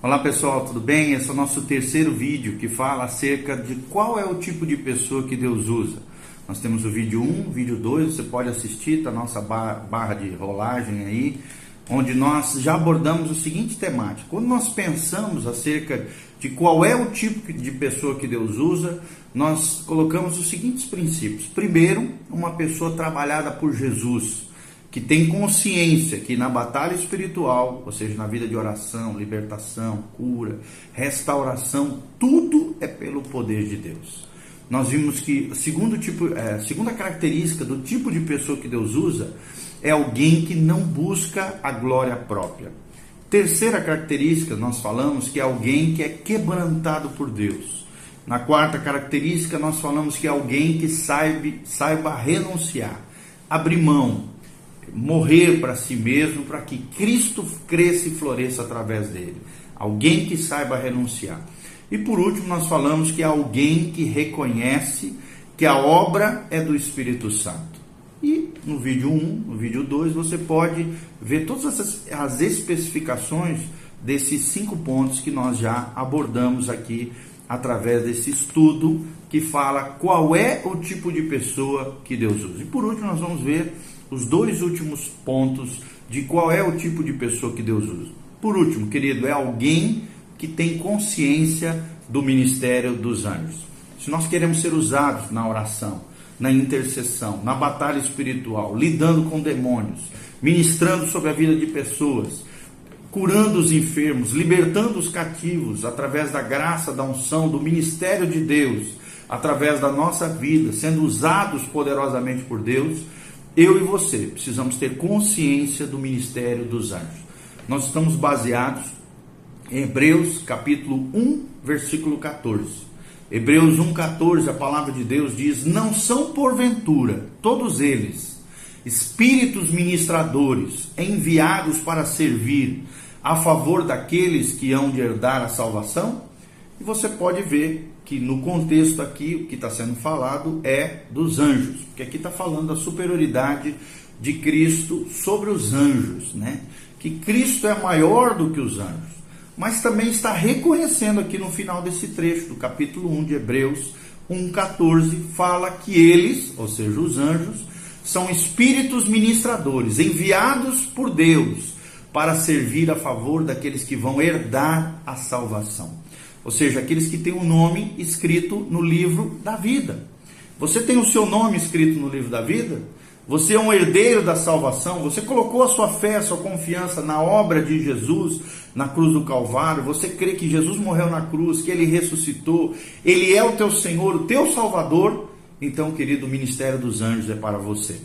Olá pessoal, tudo bem? Esse é o nosso terceiro vídeo que fala acerca de qual é o tipo de pessoa que Deus usa. Nós temos o vídeo 1, o vídeo 2, você pode assistir, tá nossa barra de rolagem aí, onde nós já abordamos o seguinte temática. Quando nós pensamos acerca de qual é o tipo de pessoa que Deus usa, nós colocamos os seguintes princípios. Primeiro, uma pessoa trabalhada por Jesus que tem consciência que na batalha espiritual, ou seja, na vida de oração, libertação, cura, restauração, tudo é pelo poder de Deus. Nós vimos que segundo tipo, é, segunda característica do tipo de pessoa que Deus usa é alguém que não busca a glória própria. Terceira característica, nós falamos que é alguém que é quebrantado por Deus. Na quarta característica, nós falamos que é alguém que saiba, saiba renunciar, abrir mão, morrer para si mesmo, para que Cristo cresça e floresça através dele. Alguém que saiba renunciar. E por último, nós falamos que é alguém que reconhece que a obra é do Espírito Santo. E no vídeo 1, no vídeo 2, você pode ver todas as, as especificações desses cinco pontos que nós já abordamos aqui através desse estudo que fala qual é o tipo de pessoa que Deus usa. E por último, nós vamos ver os dois últimos pontos de qual é o tipo de pessoa que Deus usa. Por último, querido, é alguém que tem consciência do ministério dos anjos. Se nós queremos ser usados na oração, na intercessão, na batalha espiritual, lidando com demônios, ministrando sobre a vida de pessoas, curando os enfermos, libertando os cativos através da graça, da unção, do ministério de Deus, através da nossa vida, sendo usados poderosamente por Deus, eu e você precisamos ter consciência do ministério dos anjos. Nós estamos baseados em Hebreus capítulo 1, versículo 14. Hebreus 1,14, a palavra de Deus diz: Não são porventura todos eles espíritos ministradores enviados para servir a favor daqueles que hão de herdar a salvação? E você pode ver que no contexto aqui o que está sendo falado é dos anjos, porque aqui está falando da superioridade de Cristo sobre os anjos, né? Que Cristo é maior do que os anjos, mas também está reconhecendo aqui no final desse trecho do capítulo 1 de Hebreus 1,14, fala que eles, ou seja, os anjos, são espíritos ministradores enviados por Deus para servir a favor daqueles que vão herdar a salvação ou seja, aqueles que têm o um nome escrito no livro da vida. Você tem o seu nome escrito no livro da vida? Você é um herdeiro da salvação? Você colocou a sua fé, a sua confiança na obra de Jesus na cruz do Calvário? Você crê que Jesus morreu na cruz, que ele ressuscitou, ele é o teu Senhor, o teu Salvador? Então, querido, o ministério dos anjos é para você.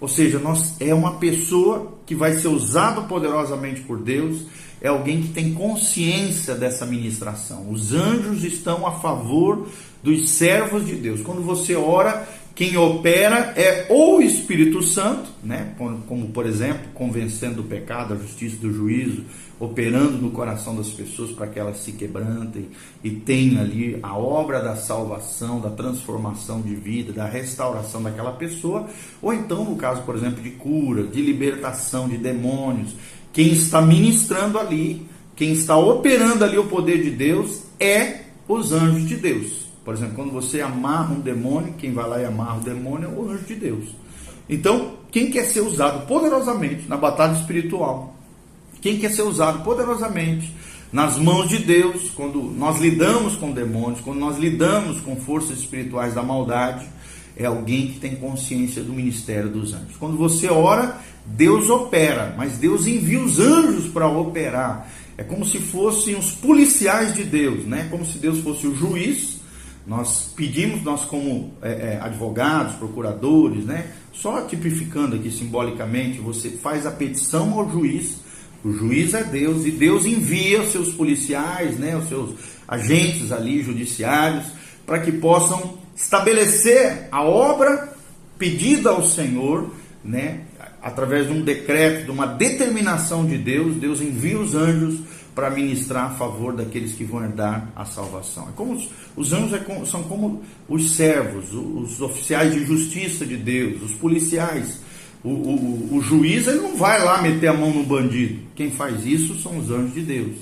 Ou seja, nós, é uma pessoa que vai ser usado poderosamente por Deus é alguém que tem consciência dessa ministração. Os anjos estão a favor dos servos de Deus. Quando você ora, quem opera é ou o Espírito Santo, né? como, como por exemplo, convencendo do pecado, da justiça, do juízo, operando no coração das pessoas para que elas se quebrantem e tenham ali a obra da salvação, da transformação de vida, da restauração daquela pessoa, ou então no caso, por exemplo, de cura, de libertação de demônios, quem está ministrando ali, quem está operando ali o poder de Deus é os anjos de Deus. Por exemplo, quando você amarra um demônio, quem vai lá e amarra o demônio é o anjo de Deus. Então, quem quer ser usado poderosamente na batalha espiritual, quem quer ser usado poderosamente nas mãos de Deus, quando nós lidamos com demônios, quando nós lidamos com forças espirituais da maldade, é alguém que tem consciência do ministério dos anjos. Quando você ora, Deus opera, mas Deus envia os anjos para operar. É como se fossem os policiais de Deus, né? Como se Deus fosse o juiz. Nós pedimos, nós como é, é, advogados, procuradores, né? Só tipificando aqui simbolicamente, você faz a petição ao juiz. O juiz é Deus e Deus envia os seus policiais, né? Os seus agentes ali judiciários para que possam estabelecer a obra pedida ao Senhor, né? através de um decreto, de uma determinação de Deus, Deus envia os anjos para ministrar a favor daqueles que vão herdar a salvação. É como os, os anjos é como, são como os servos, os, os, oficiais de justiça de Deus, os policiais. O, o, o juiz ele não vai lá meter a mão no bandido. Quem faz isso são os anjos de Deus.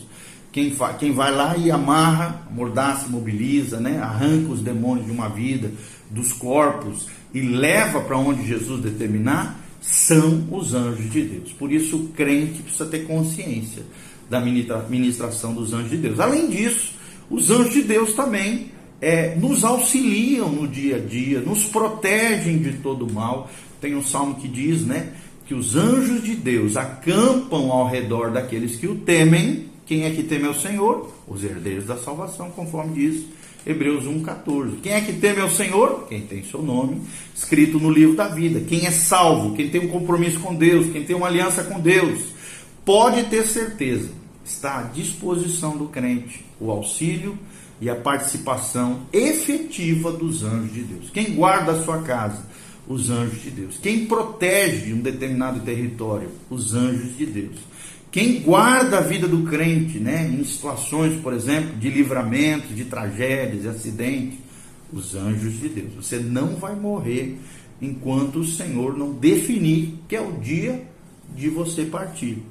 Quem, quem vai lá e amarra, mordaça, mobiliza, né? arranca os demônios de uma vida, dos corpos e leva para onde Jesus determinar, são os anjos de Deus. Por isso o crente precisa ter consciência da ministração dos anjos de Deus. Além disso, os anjos de Deus também é, nos auxiliam no dia a dia, nos protegem de todo mal. Tem um salmo que diz, né, que os anjos de Deus acampam ao redor daqueles que o temem. Quem é que teme ao Senhor? Os herdeiros da salvação, conforme diz Hebreus 1,14. Quem é que teme ao Senhor? Quem tem seu nome escrito no livro da vida. Quem é salvo, quem tem um compromisso com Deus, quem tem uma aliança com Deus, pode ter certeza, está à disposição do crente o auxílio e a participação efetiva dos anjos de Deus. Quem guarda a sua casa? Os anjos de Deus. Quem protege um determinado território? Os anjos de Deus. Quem guarda a vida do crente, né, em situações, por exemplo, de livramento, de tragédias, de acidentes, os anjos de Deus. Você não vai morrer enquanto o Senhor não definir que é o dia de você partir.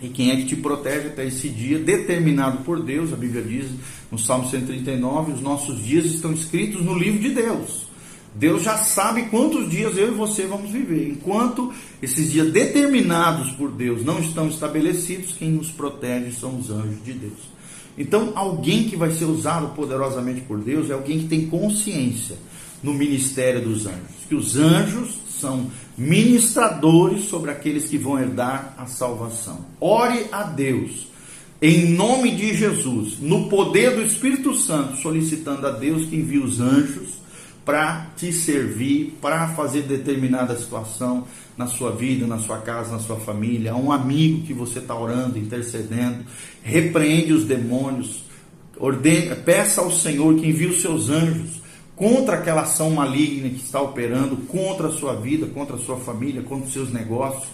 E quem é que te protege até esse dia determinado por Deus? A Bíblia diz no Salmo 139: os nossos dias estão escritos no livro de Deus. Deus já sabe quantos dias eu e você vamos viver. Enquanto esses dias determinados por Deus não estão estabelecidos, quem nos protege são os anjos de Deus. Então, alguém que vai ser usado poderosamente por Deus é alguém que tem consciência no ministério dos anjos. Que os anjos são ministradores sobre aqueles que vão herdar a salvação. Ore a Deus, em nome de Jesus, no poder do Espírito Santo, solicitando a Deus que envie os anjos para te servir, para fazer determinada situação na sua vida, na sua casa, na sua família, a um amigo que você está orando, intercedendo, repreende os demônios, ordene, peça ao Senhor que envie os seus anjos contra aquela ação maligna que está operando, contra a sua vida, contra a sua família, contra os seus negócios.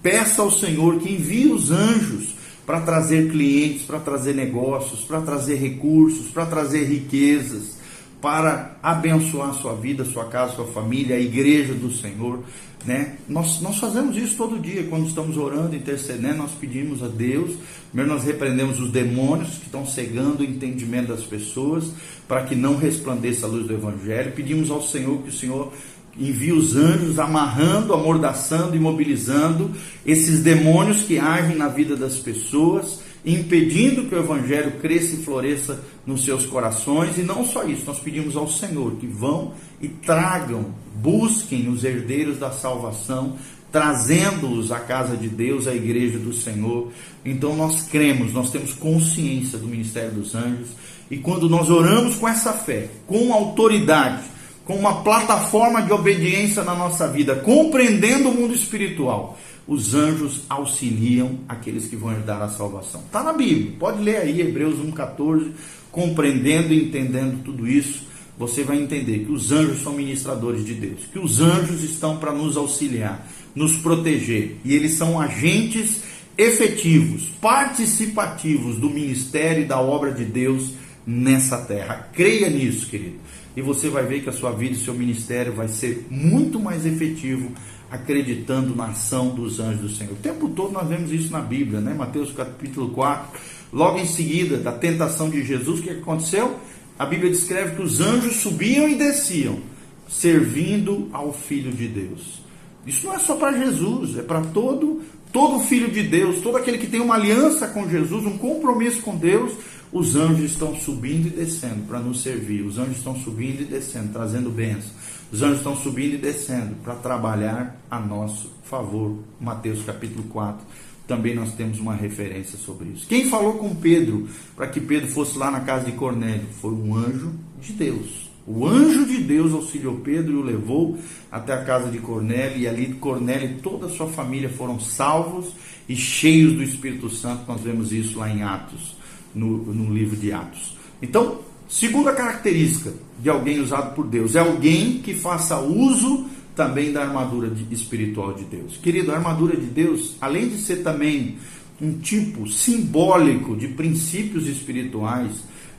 Peça ao Senhor que envie os anjos para trazer clientes, para trazer negócios, para trazer recursos, para trazer riquezas para abençoar a sua vida, sua casa, sua família, a igreja do Senhor. Né? Nós, nós fazemos isso todo dia, quando estamos orando, intercedendo, nós pedimos a Deus, primeiro nós repreendemos os demônios que estão cegando o entendimento das pessoas, para que não resplandeça a luz do Evangelho, pedimos ao Senhor que o Senhor envie os anjos amarrando, amordaçando, imobilizando esses demônios que agem na vida das pessoas, impedindo que o evangelho cresça e floresça nos seus corações. E não só isso, nós pedimos ao Senhor que vão e tragam, busquem os herdeiros da salvação, trazendo-os à casa de Deus, à igreja do Senhor. Então nós cremos, nós temos consciência do ministério dos anjos. E quando nós oramos com essa fé, com autoridade, com uma plataforma de obediência na nossa vida, compreendendo o mundo espiritual, os anjos auxiliam aqueles que vão herdar a salvação. Está na Bíblia, pode ler aí Hebreus 1,14, compreendendo e entendendo tudo isso, você vai entender que os anjos são ministradores de Deus, que os anjos estão para nos auxiliar, nos proteger, e eles são agentes efetivos, participativos do ministério e da obra de Deus nessa terra. Creia nisso, querido, e você vai ver que a sua vida e seu ministério vai ser muito mais efetivo acreditando na ação dos anjos do Senhor. O tempo todo nós vemos isso na Bíblia, né? Mateus capítulo 4, logo em seguida da tentação de Jesus, o que aconteceu? A Bíblia descreve que os anjos subiam e desciam, servindo ao Filho de Deus. Isso não é só para Jesus, é para todo todo filho de Deus, todo aquele que tem uma aliança com Jesus, um compromisso com Deus, os anjos estão subindo e descendo para nos servir. Os anjos estão subindo e descendo, trazendo bênçãos. Os anjos estão subindo e descendo para trabalhar a nosso favor. Mateus capítulo 4. Também nós temos uma referência sobre isso. Quem falou com Pedro para que Pedro fosse lá na casa de Cornélio? Foi um anjo de Deus. O anjo de Deus auxiliou Pedro e o levou até a casa de Cornélio, e ali Cornélio e toda a sua família foram salvos e cheios do Espírito Santo. Nós vemos isso lá em Atos, no, no livro de Atos. Então, Segunda característica de alguém usado por Deus é alguém que faça uso também da armadura de, espiritual de Deus. Querido, a armadura de Deus, além de ser também um tipo simbólico de princípios espirituais,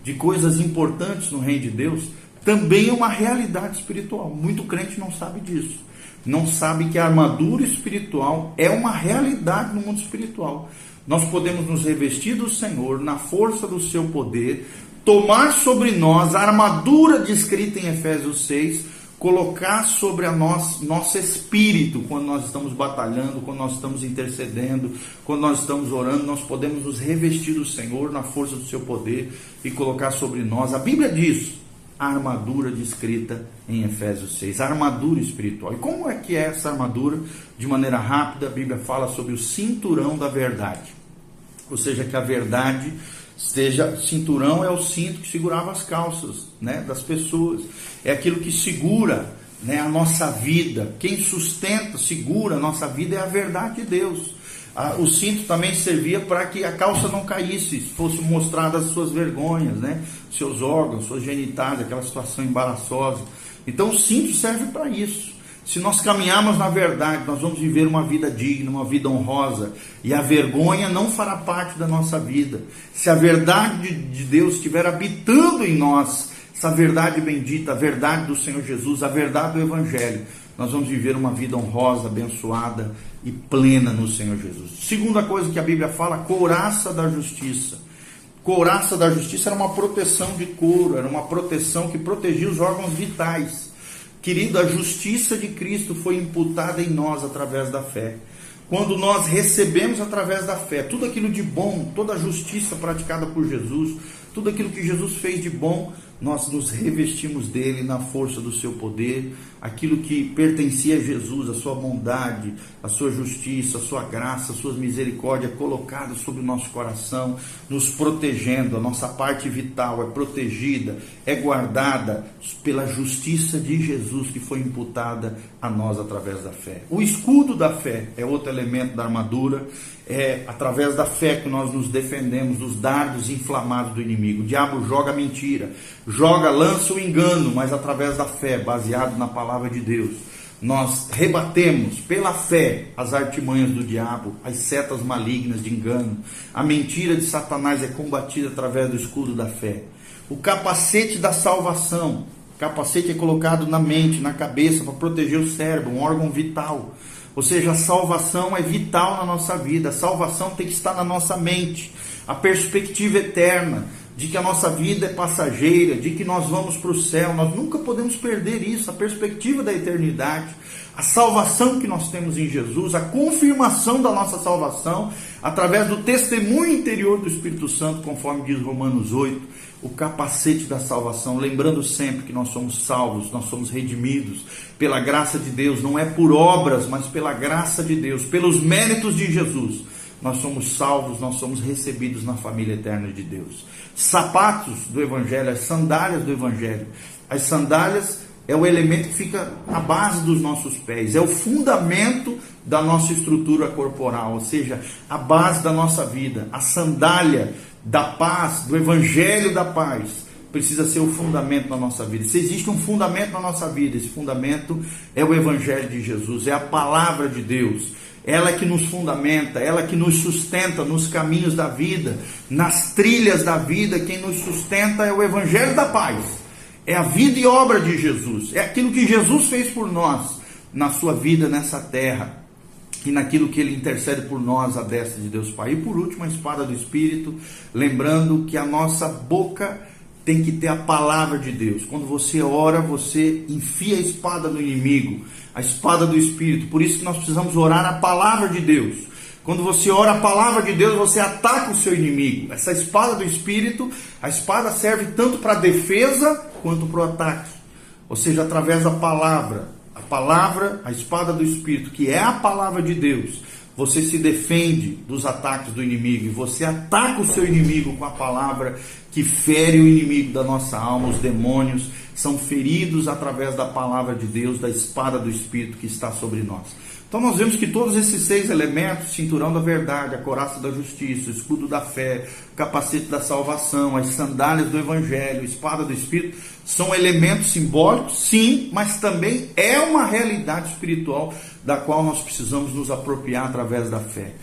de coisas importantes no reino de Deus, também é uma realidade espiritual. Muito crente não sabe disso. Não sabe que a armadura espiritual é uma realidade no mundo espiritual. Nós podemos nos revestir do Senhor na força do seu poder, tomar sobre nós a armadura descrita em Efésios 6, colocar sobre a nós, nosso espírito quando nós estamos batalhando, quando nós estamos intercedendo, quando nós estamos orando, nós podemos nos revestir do Senhor na força do seu poder e colocar sobre nós. A Bíblia diz a armadura descrita em Efésios 6, a armadura espiritual. E como é que é essa armadura? De maneira rápida, a Bíblia fala sobre o cinturão da verdade. Ou seja, que a verdade Seja cinturão é o cinto que segurava as calças, né, das pessoas. É aquilo que segura, né, a nossa vida. Quem sustenta, segura a nossa vida é a verdade de Deus. o cinto também servia para que a calça não caísse, fosse mostrada as suas vergonhas, né, seus órgãos, suas genitais, aquela situação embaraçosa. Então o cinto serve para isso. Se nós caminharmos na verdade, nós vamos viver uma vida digna, uma vida honrosa, e a vergonha não fará parte da nossa vida. Se a verdade de Deus estiver habitando em nós, essa verdade bendita, a verdade do Senhor Jesus, a verdade do Evangelho, nós vamos viver uma vida honrosa, abençoada e plena no Senhor Jesus. Segunda coisa que a Bíblia fala, couraça da justiça. Couraça da justiça era uma proteção de couro, era uma proteção que protegia os órgãos vitais. Querido, a justiça de Cristo foi imputada em nós através da fé. Quando nós recebemos através da fé tudo aquilo de bom, toda a justiça praticada por Jesus, tudo aquilo que Jesus fez de bom, nós nos revestimos dele na força do seu poder, aquilo que pertencia a Jesus, a sua bondade, a sua justiça, a sua graça, a sua misericórdia colocada sobre o nosso coração, nos protegendo, a nossa parte vital é protegida, é guardada pela justiça de Jesus que foi imputada a nós através da fé. O escudo da fé é outro elemento da armadura, é através da fé que nós nos defendemos dos dardos inflamados do inimigo. O diabo joga mentira, joga, lança o engano, mas através da fé, baseado na palavra de Deus, nós rebatemos pela fé as artimanhas do diabo, as setas malignas de engano. A mentira de Satanás é combatida através do escudo da fé. O capacete da salvação, capacete é colocado na mente, na cabeça, para proteger o cérebro, um órgão vital. Ou seja, a salvação é vital na nossa vida, a salvação tem que estar na nossa mente, a perspectiva eterna de que a nossa vida é passageira, de que nós vamos para o céu, nós nunca podemos perder isso, a perspectiva da eternidade, a salvação que nós temos em Jesus, a confirmação da nossa salvação através do testemunho interior do Espírito Santo, conforme diz Romanos 8, o capacete da salvação, lembrando sempre que nós somos salvos, nós somos redimidos pela graça de Deus, não é por obras, mas pela graça de Deus, pelos méritos de Jesus nós somos salvos, nós somos recebidos na família eterna de Deus. Sapatos do Evangelho, as sandálias do Evangelho. As sandálias é o elemento que fica à base dos nossos pés, é o fundamento da nossa estrutura corporal, ou seja, a base da nossa vida. A sandália da paz, do Evangelho da paz, precisa ser o fundamento da nossa vida. Se existe um fundamento na nossa vida, esse fundamento é o Evangelho de Jesus, é a palavra de Deus ela que nos fundamenta, ela que nos sustenta nos caminhos da vida, nas trilhas da vida, quem nos sustenta é o Evangelho da Paz, é a vida e obra de Jesus, é aquilo que Jesus fez por nós na sua vida nessa terra. E naquilo que ele intercede por nós a destra de Deus Pai. E por último, a espada do Espírito, lembrando que a nossa boca tem que ter a palavra de Deus. Quando você ora, você enfia a espada no inimigo, a espada do Espírito. Por isso que nós precisamos orar a palavra de Deus. Quando você ora a palavra de Deus, você ataca o seu inimigo. Essa espada do Espírito, a espada serve tanto para defesa quanto para o ataque. Ou seja, através da palavra. A palavra, a espada do Espírito, que é a palavra de Deus, você se defende dos ataques do inimigo e você ataca o seu inimigo com a palavra que fere o inimigo da nossa alma, os demônios são feridos através da palavra de Deus, da espada do Espírito que está sobre nós. Então nós vemos que todos esses seis elementos, cinturão da verdade, a coraça da justiça, o escudo da fé, o capacete da salvação, as sandálias do evangelho, a espada do espírito, são elementos simbólicos, sim, mas também é uma realidade espiritual da qual nós precisamos nos apropriar através da fé.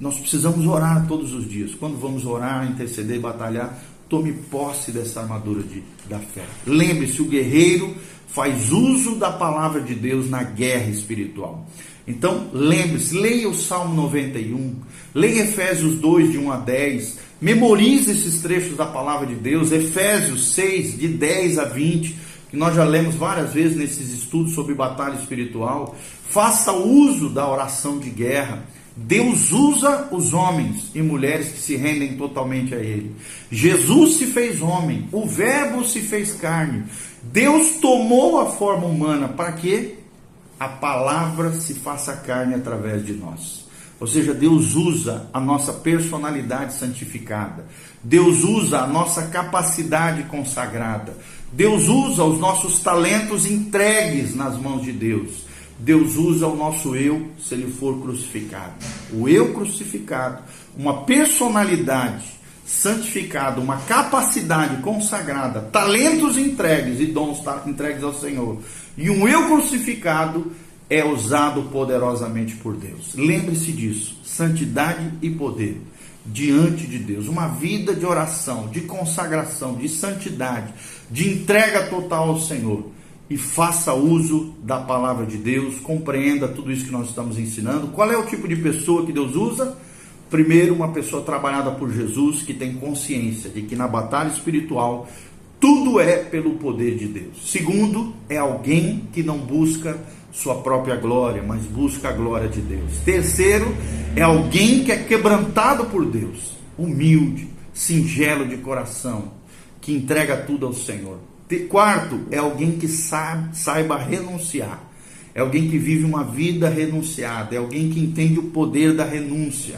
Nós precisamos orar todos os dias. Quando vamos orar, interceder, batalhar, tome posse dessa armadura de, da fé. Lembre-se, o guerreiro faz uso da palavra de Deus na guerra espiritual. Então, lembre-se, leia o Salmo 91, leia Efésios 2, de 1 a 10, memorize esses trechos da palavra de Deus, Efésios 6, de 10 a 20, que nós já lemos várias vezes nesses estudos sobre batalha espiritual. Faça uso da oração de guerra. Deus usa os homens e mulheres que se rendem totalmente a Ele. Jesus se fez homem, o Verbo se fez carne. Deus tomou a forma humana para que a palavra se faça carne através de nós. Ou seja, Deus usa a nossa personalidade santificada. Deus usa a nossa capacidade consagrada. Deus usa os nossos talentos entregues nas mãos de Deus. Deus usa o nosso eu se ele for crucificado. O eu crucificado, uma personalidade santificada, uma capacidade consagrada, talentos entregues e dons entregues ao Senhor. E um eu crucificado é usado poderosamente por Deus. Lembre-se disso: santidade e poder diante de Deus, uma vida de oração, de consagração, de santidade, de entrega total ao Senhor. E faça uso da palavra de Deus, compreenda tudo isso que nós estamos ensinando. Qual é o tipo de pessoa que Deus usa? Primeiro, uma pessoa trabalhada por Jesus que tem consciência de que na batalha espiritual tudo é pelo poder de Deus. Segundo, é alguém que não busca sua própria glória, mas busca a glória de Deus. Terceiro, é alguém que é quebrantado por Deus, humilde, singelo de coração, que entrega tudo ao Senhor. Quarto, é alguém que saiba renunciar. É alguém que vive uma vida renunciada, é alguém que entende o poder da renúncia.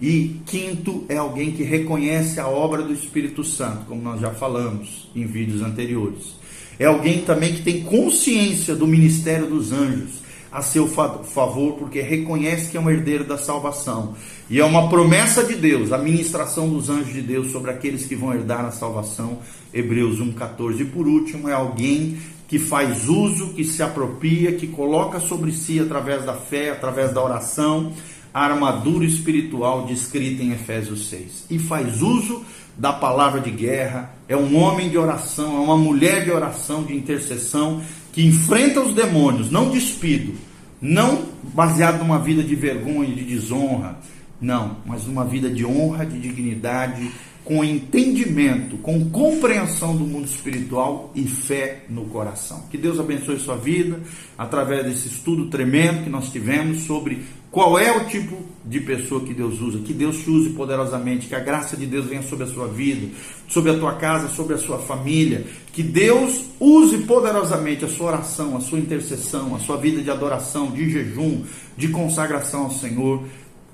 E quinto, é alguém que reconhece a obra do Espírito Santo, como nós já falamos em vídeos anteriores. É alguém também que tem consciência do ministério dos anjos a seu favor, porque reconhece que é um herdeiro da salvação. E é uma promessa de Deus, a ministração dos anjos de Deus sobre aqueles que vão herdar a salvação. Hebreus 1,14. E por último, é alguém que faz uso, que se apropria, que coloca sobre si, através da fé, através da oração, a armadura espiritual descrita em Efésios 6. E faz uso da palavra de guerra, é um homem de oração, é uma mulher de oração, de intercessão, que enfrenta os demônios, não despido, não baseado numa vida de vergonha, de desonra, não, mas numa vida de honra, de dignidade, com entendimento, com compreensão do mundo espiritual e fé no coração. Que Deus abençoe sua vida através desse estudo tremendo que nós tivemos sobre qual é o tipo de pessoa que Deus usa. Que Deus te use poderosamente, que a graça de Deus venha sobre a sua vida, sobre a tua casa, sobre a sua família. Que Deus use poderosamente a sua oração, a sua intercessão, a sua vida de adoração, de jejum, de consagração ao Senhor,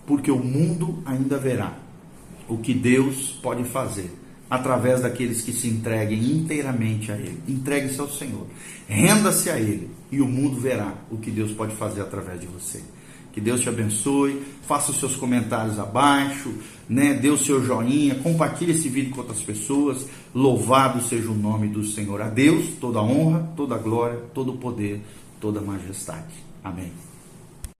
porque o mundo ainda verá o que Deus pode fazer através daqueles que se entreguem inteiramente a Ele. Entregue-se ao Senhor, renda-se a Ele e o mundo verá o que Deus pode fazer através de você. Que Deus te abençoe, faça os seus comentários abaixo, né? dê o seu joinha, compartilhe esse vídeo com outras pessoas. Louvado seja o nome do Senhor. A Deus toda honra, toda glória, todo poder, toda majestade. Amém.